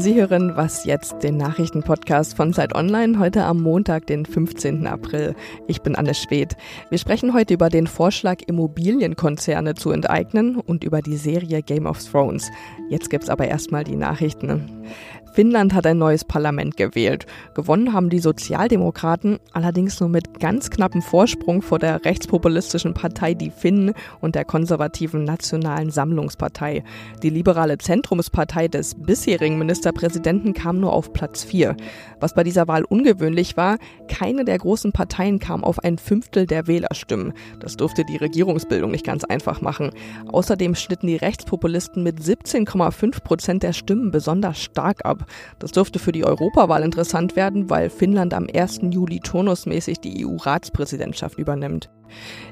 Sie hören Was jetzt, den Nachrichtenpodcast von Zeit Online, heute am Montag, den 15. April. Ich bin Anne Schwedt. Wir sprechen heute über den Vorschlag, Immobilienkonzerne zu enteignen und über die Serie Game of Thrones. Jetzt gibt's aber erstmal die Nachrichten. Finnland hat ein neues Parlament gewählt. Gewonnen haben die Sozialdemokraten, allerdings nur mit ganz knappem Vorsprung vor der rechtspopulistischen Partei Die Finnen und der konservativen Nationalen Sammlungspartei. Die liberale Zentrumspartei des bisherigen Ministerpräsidenten kam nur auf Platz 4. Was bei dieser Wahl ungewöhnlich war, keine der großen Parteien kam auf ein Fünftel der Wählerstimmen. Das durfte die Regierungsbildung nicht ganz einfach machen. Außerdem schnitten die Rechtspopulisten mit 17,5 Prozent der Stimmen besonders stark ab. Das dürfte für die Europawahl interessant werden, weil Finnland am 1. Juli turnusmäßig die EU-Ratspräsidentschaft übernimmt.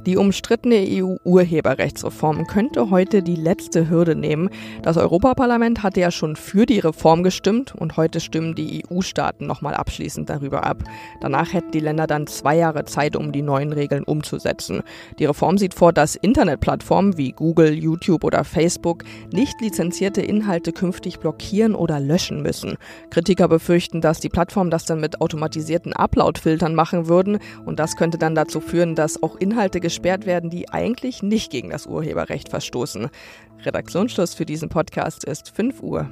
Die umstrittene EU-Urheberrechtsreform könnte heute die letzte Hürde nehmen. Das Europaparlament hatte ja schon für die Reform gestimmt und heute stimmen die EU-Staaten nochmal abschließend darüber ab. Danach hätten die Länder dann zwei Jahre Zeit, um die neuen Regeln umzusetzen. Die Reform sieht vor, dass Internetplattformen wie Google, YouTube oder Facebook nicht lizenzierte Inhalte künftig blockieren oder löschen müssen. Kritiker befürchten, dass die Plattformen das dann mit automatisierten Upload-Filtern machen würden und das könnte dann dazu führen, dass auch Inhalte gesperrt werden, die eigentlich nicht gegen das Urheberrecht verstoßen. Redaktionsschluss für diesen Podcast ist 5 Uhr.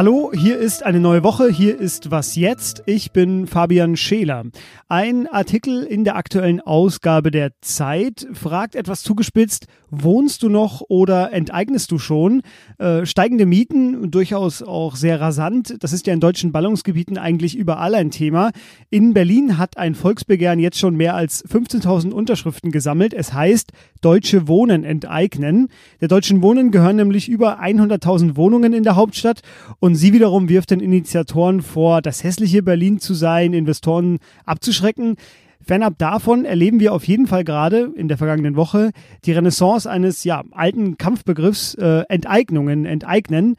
Hallo, hier ist eine neue Woche, hier ist Was jetzt. Ich bin Fabian Scheler. Ein Artikel in der aktuellen Ausgabe der Zeit fragt etwas zugespitzt, wohnst du noch oder enteignest du schon? Äh, steigende Mieten, durchaus auch sehr rasant. Das ist ja in deutschen Ballungsgebieten eigentlich überall ein Thema. In Berlin hat ein Volksbegehren jetzt schon mehr als 15.000 Unterschriften gesammelt. Es heißt, Deutsche Wohnen enteignen. Der Deutschen Wohnen gehören nämlich über 100.000 Wohnungen in der Hauptstadt und sie wiederum wirft den Initiatoren vor, das hässliche Berlin zu sein, Investoren abzuschrecken. Fernab davon erleben wir auf jeden Fall gerade in der vergangenen Woche die Renaissance eines ja, alten Kampfbegriffs äh, Enteignungen, Enteignen.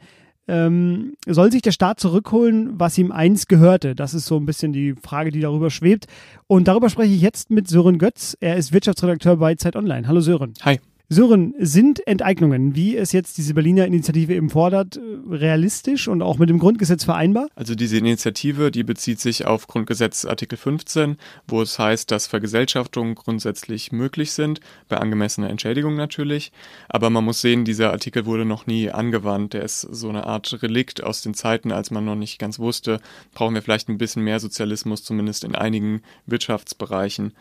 Ähm, soll sich der Staat zurückholen, was ihm einst gehörte? Das ist so ein bisschen die Frage, die darüber schwebt. Und darüber spreche ich jetzt mit Sören Götz. Er ist Wirtschaftsredakteur bei Zeit Online. Hallo Sören. Hi. Sören, sind Enteignungen, wie es jetzt diese Berliner Initiative eben fordert, realistisch und auch mit dem Grundgesetz vereinbar? Also diese Initiative, die bezieht sich auf Grundgesetz Artikel 15, wo es heißt, dass Vergesellschaftungen grundsätzlich möglich sind, bei angemessener Entschädigung natürlich. Aber man muss sehen, dieser Artikel wurde noch nie angewandt. Der ist so eine Art Relikt aus den Zeiten, als man noch nicht ganz wusste, brauchen wir vielleicht ein bisschen mehr Sozialismus, zumindest in einigen Wirtschaftsbereichen.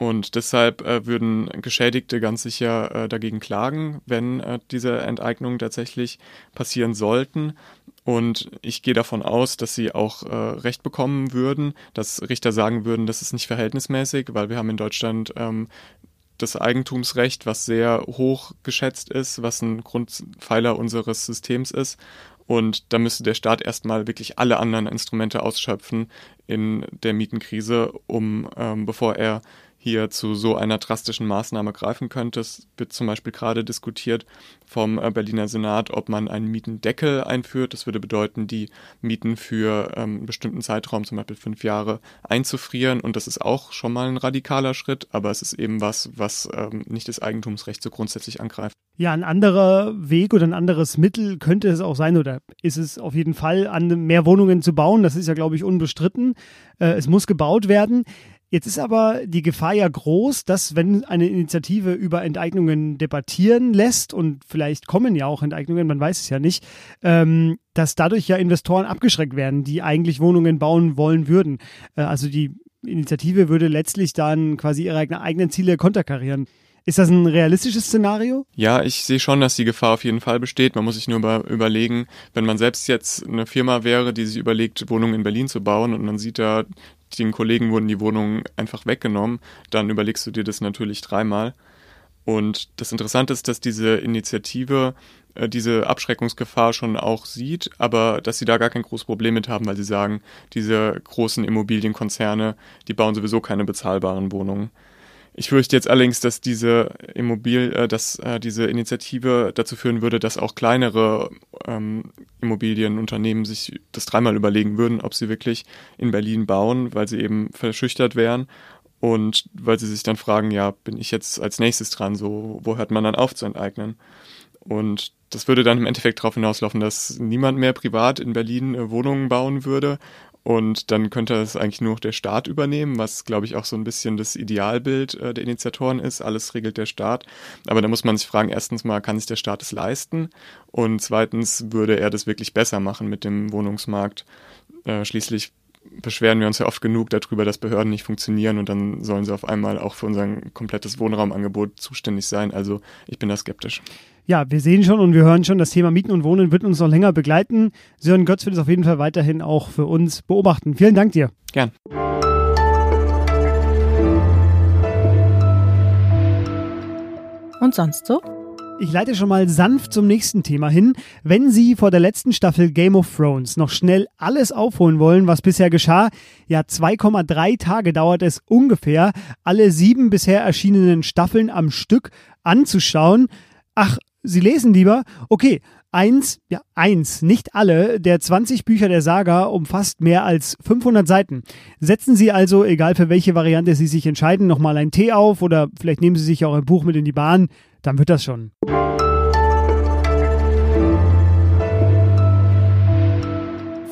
Und deshalb äh, würden Geschädigte ganz sicher äh, dagegen klagen, wenn äh, diese Enteignungen tatsächlich passieren sollten. Und ich gehe davon aus, dass sie auch äh, Recht bekommen würden, dass Richter sagen würden, das ist nicht verhältnismäßig, weil wir haben in Deutschland ähm, das Eigentumsrecht, was sehr hoch geschätzt ist, was ein Grundpfeiler unseres Systems ist. Und da müsste der Staat erstmal wirklich alle anderen Instrumente ausschöpfen in der Mietenkrise, um ähm, bevor er hier zu so einer drastischen Maßnahme greifen könnte. Es wird zum Beispiel gerade diskutiert vom äh, Berliner Senat, ob man einen Mietendeckel einführt. Das würde bedeuten, die Mieten für ähm, einen bestimmten Zeitraum, zum Beispiel fünf Jahre, einzufrieren. Und das ist auch schon mal ein radikaler Schritt, aber es ist eben was, was ähm, nicht das Eigentumsrecht so grundsätzlich angreift. Ja, ein anderer Weg oder ein anderes Mittel könnte es auch sein oder ist es auf jeden Fall, an mehr Wohnungen zu bauen. Das ist ja, glaube ich, unbestritten. Äh, es muss gebaut werden. Jetzt ist aber die Gefahr ja groß, dass wenn eine Initiative über Enteignungen debattieren lässt und vielleicht kommen ja auch Enteignungen, man weiß es ja nicht, ähm, dass dadurch ja Investoren abgeschreckt werden, die eigentlich Wohnungen bauen wollen würden. Äh, also die Initiative würde letztlich dann quasi ihre eigenen Ziele konterkarieren. Ist das ein realistisches Szenario? Ja, ich sehe schon, dass die Gefahr auf jeden Fall besteht. Man muss sich nur über, überlegen, wenn man selbst jetzt eine Firma wäre, die sich überlegt, Wohnungen in Berlin zu bauen und man sieht da, den Kollegen wurden die Wohnungen einfach weggenommen, dann überlegst du dir das natürlich dreimal. Und das Interessante ist, dass diese Initiative äh, diese Abschreckungsgefahr schon auch sieht, aber dass sie da gar kein großes Problem mit haben, weil sie sagen, diese großen Immobilienkonzerne, die bauen sowieso keine bezahlbaren Wohnungen. Ich fürchte jetzt allerdings, dass diese Immobil, äh, dass äh, diese Initiative dazu führen würde, dass auch kleinere ähm, Immobilienunternehmen sich das dreimal überlegen würden, ob sie wirklich in Berlin bauen, weil sie eben verschüchtert wären Und weil sie sich dann fragen, ja, bin ich jetzt als nächstes dran, so, wo hört man dann auf zu enteignen? Und das würde dann im Endeffekt darauf hinauslaufen, dass niemand mehr privat in Berlin äh, Wohnungen bauen würde. Und dann könnte es eigentlich nur noch der Staat übernehmen, was, glaube ich, auch so ein bisschen das Idealbild äh, der Initiatoren ist. Alles regelt der Staat. Aber da muss man sich fragen, erstens mal, kann sich der Staat es leisten? Und zweitens, würde er das wirklich besser machen mit dem Wohnungsmarkt? Äh, schließlich beschweren wir uns ja oft genug darüber, dass Behörden nicht funktionieren und dann sollen sie auf einmal auch für unser komplettes Wohnraumangebot zuständig sein. Also ich bin da skeptisch. Ja, wir sehen schon und wir hören schon, das Thema Mieten und Wohnen wird uns noch länger begleiten. Sören Götz wird es auf jeden Fall weiterhin auch für uns beobachten. Vielen Dank dir. Gern. Und sonst so? Ich leite schon mal sanft zum nächsten Thema hin. Wenn Sie vor der letzten Staffel Game of Thrones noch schnell alles aufholen wollen, was bisher geschah, ja 2,3 Tage dauert es ungefähr, alle sieben bisher erschienenen Staffeln am Stück anzuschauen. Ach, Sie lesen lieber? Okay, eins, ja eins, nicht alle, der 20 Bücher der Saga umfasst mehr als 500 Seiten. Setzen Sie also, egal für welche Variante Sie sich entscheiden, nochmal einen Tee auf oder vielleicht nehmen Sie sich auch ein Buch mit in die Bahn dann wird das schon.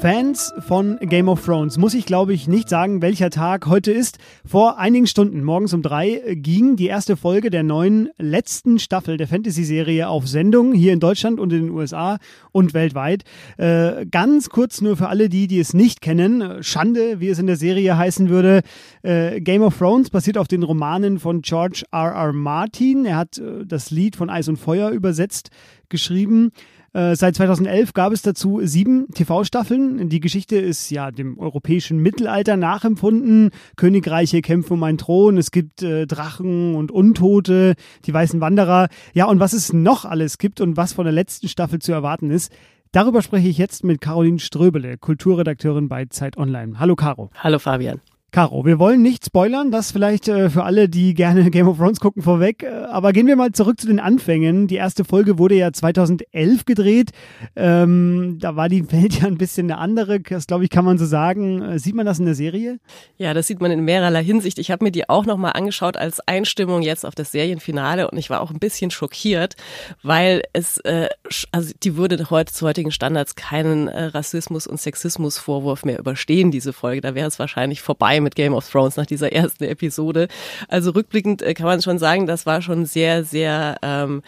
Fans von Game of Thrones muss ich, glaube ich, nicht sagen, welcher Tag heute ist. Vor einigen Stunden, morgens um drei, ging die erste Folge der neuen letzten Staffel der Fantasy-Serie auf Sendung, hier in Deutschland und in den USA und weltweit. Äh, ganz kurz nur für alle die, die es nicht kennen. Schande, wie es in der Serie heißen würde. Äh, Game of Thrones basiert auf den Romanen von George R. R. Martin. Er hat äh, das Lied von Eis und Feuer übersetzt, geschrieben. Äh, seit 2011 gab es dazu sieben TV-Staffeln. Die Geschichte ist ja dem europäischen Mittelalter nachempfunden. Königreiche kämpfen um einen Thron. Es gibt äh, Drachen und Untote, die weißen Wanderer. Ja, und was es noch alles gibt und was von der letzten Staffel zu erwarten ist, Darüber spreche ich jetzt mit Caroline Ströbele, Kulturredakteurin bei Zeit Online. Hallo Caro. Hallo Fabian. Caro, wir wollen nicht spoilern, das vielleicht äh, für alle, die gerne Game of Thrones gucken, vorweg. Äh, aber gehen wir mal zurück zu den Anfängen. Die erste Folge wurde ja 2011 gedreht. Ähm, da war die Welt ja ein bisschen eine andere. Das, glaube ich, kann man so sagen. Äh, sieht man das in der Serie? Ja, das sieht man in mehrerlei Hinsicht. Ich habe mir die auch nochmal angeschaut als Einstimmung jetzt auf das Serienfinale und ich war auch ein bisschen schockiert, weil es, äh, also die würde heute zu heutigen Standards keinen Rassismus- und Sexismusvorwurf mehr überstehen, diese Folge. Da wäre es wahrscheinlich vorbei mit Game of Thrones nach dieser ersten Episode. Also rückblickend äh, kann man schon sagen, das war schon sehr, sehr ähm,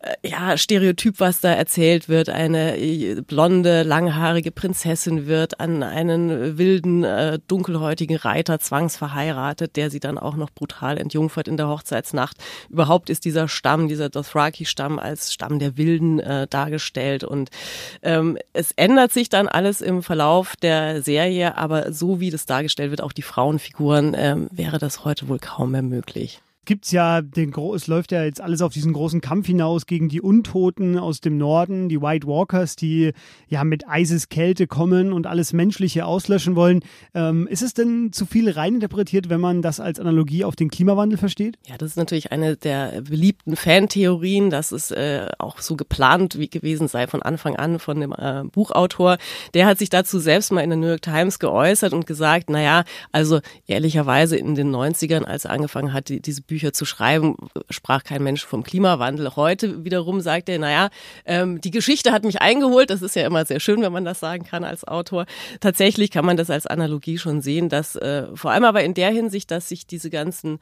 äh, ja, Stereotyp, was da erzählt wird. Eine äh, blonde, langhaarige Prinzessin wird an einen wilden, äh, dunkelhäutigen Reiter zwangsverheiratet, der sie dann auch noch brutal entjungfert in der Hochzeitsnacht. Überhaupt ist dieser Stamm, dieser Dothraki-Stamm als Stamm der Wilden äh, dargestellt und ähm, es ändert sich dann alles im Verlauf der Serie, aber so wie das dargestellt wird, auch die Frauenfiguren, ähm, wäre das heute wohl kaum mehr möglich gibt's ja den es läuft ja jetzt alles auf diesen großen Kampf hinaus gegen die Untoten aus dem Norden, die White Walkers, die ja mit Eiseskälte kommen und alles Menschliche auslöschen wollen. Ähm, ist es denn zu viel reininterpretiert, wenn man das als Analogie auf den Klimawandel versteht? Ja, das ist natürlich eine der beliebten Fantheorien, dass es äh, auch so geplant wie gewesen sei von Anfang an von dem äh, Buchautor. Der hat sich dazu selbst mal in der New York Times geäußert und gesagt, naja, also ehrlicherweise in den 90ern, als er angefangen hat, die, diese Bücher Bücher zu schreiben, sprach kein Mensch vom Klimawandel. Heute wiederum sagt er, naja, ähm, die Geschichte hat mich eingeholt. Das ist ja immer sehr schön, wenn man das sagen kann als Autor. Tatsächlich kann man das als Analogie schon sehen, dass äh, vor allem aber in der Hinsicht, dass sich diese ganzen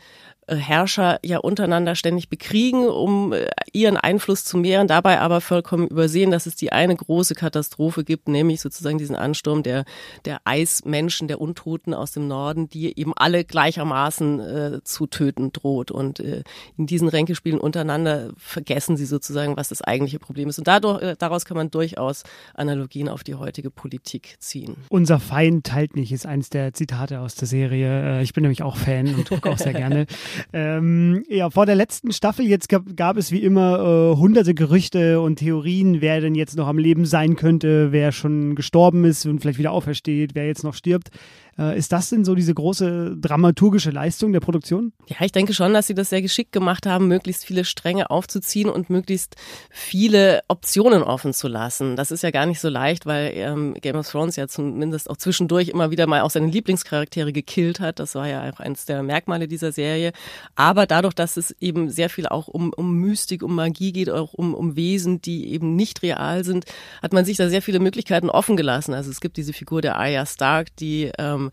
äh, Herrscher ja untereinander ständig bekriegen, um äh, ihren Einfluss zu mehren, dabei aber vollkommen übersehen, dass es die eine große Katastrophe gibt, nämlich sozusagen diesen Ansturm der, der Eismenschen, der Untoten aus dem Norden, die eben alle gleichermaßen äh, zu töten droht. Und äh, in diesen Ränkespielen untereinander vergessen sie sozusagen, was das eigentliche Problem ist. Und dadurch, äh, daraus kann man durchaus Analogien auf die heutige Politik ziehen. Unser Feind teilt nicht, ist eines der Zitate aus der Serie. Äh, ich bin nämlich auch Fan und gucke auch sehr gerne. Ähm, ja, vor der letzten Staffel jetzt gab, gab es wie immer äh, hunderte Gerüchte und Theorien, wer denn jetzt noch am Leben sein könnte, wer schon gestorben ist und vielleicht wieder aufersteht, wer jetzt noch stirbt. Äh, ist das denn so diese große dramaturgische Leistung der Produktion? Ja, ich denke schon, dass sie das sehr geschickt gemacht haben, möglichst viele Stränge aufzuziehen und möglichst viele Optionen offen zu lassen. Das ist ja gar nicht so leicht, weil ähm, Game of Thrones ja zumindest auch zwischendurch immer wieder mal auch seine Lieblingscharaktere gekillt hat. Das war ja auch eines der Merkmale dieser Serie. Aber dadurch, dass es eben sehr viel auch um, um Mystik, um Magie geht, auch um, um Wesen, die eben nicht real sind, hat man sich da sehr viele Möglichkeiten offen gelassen. Also es gibt diese Figur der Arya Stark, die ähm,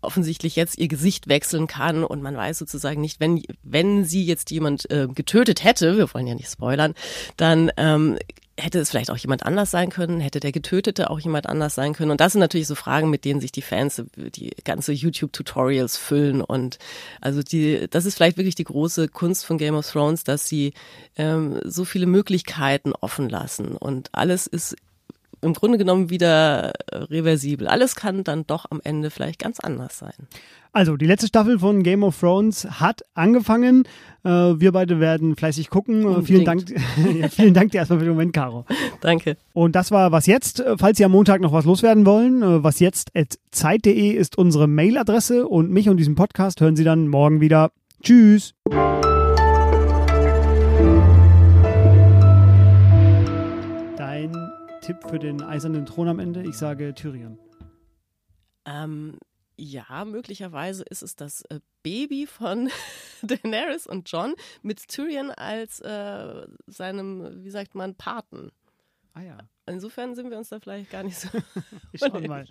offensichtlich jetzt ihr Gesicht wechseln kann und man weiß sozusagen nicht, wenn, wenn sie jetzt jemand äh, getötet hätte, wir wollen ja nicht spoilern, dann ähm, hätte es vielleicht auch jemand anders sein können, hätte der Getötete auch jemand anders sein können. Und das sind natürlich so Fragen, mit denen sich die Fans die ganze YouTube-Tutorials füllen. Und also die, das ist vielleicht wirklich die große Kunst von Game of Thrones, dass sie ähm, so viele Möglichkeiten offen lassen. Und alles ist im Grunde genommen wieder reversibel. Alles kann dann doch am Ende vielleicht ganz anders sein. Also, die letzte Staffel von Game of Thrones hat angefangen. Äh, wir beide werden fleißig gucken. Äh, vielen Dank, ja, vielen Dank dir erstmal für den Moment, Caro. Danke. Und das war Was Jetzt. Äh, falls Sie am Montag noch was loswerden wollen, äh, wasjetzt.zeit.de ist unsere Mailadresse und mich und diesen Podcast hören Sie dann morgen wieder. Tschüss. Tipp für den eisernen Thron am Ende? Ich sage Tyrion. Ähm, ja, möglicherweise ist es das äh, Baby von Daenerys und John mit Tyrion als äh, seinem, wie sagt man, Paten. Ah ja. Insofern sind wir uns da vielleicht gar nicht so. Schauen mal.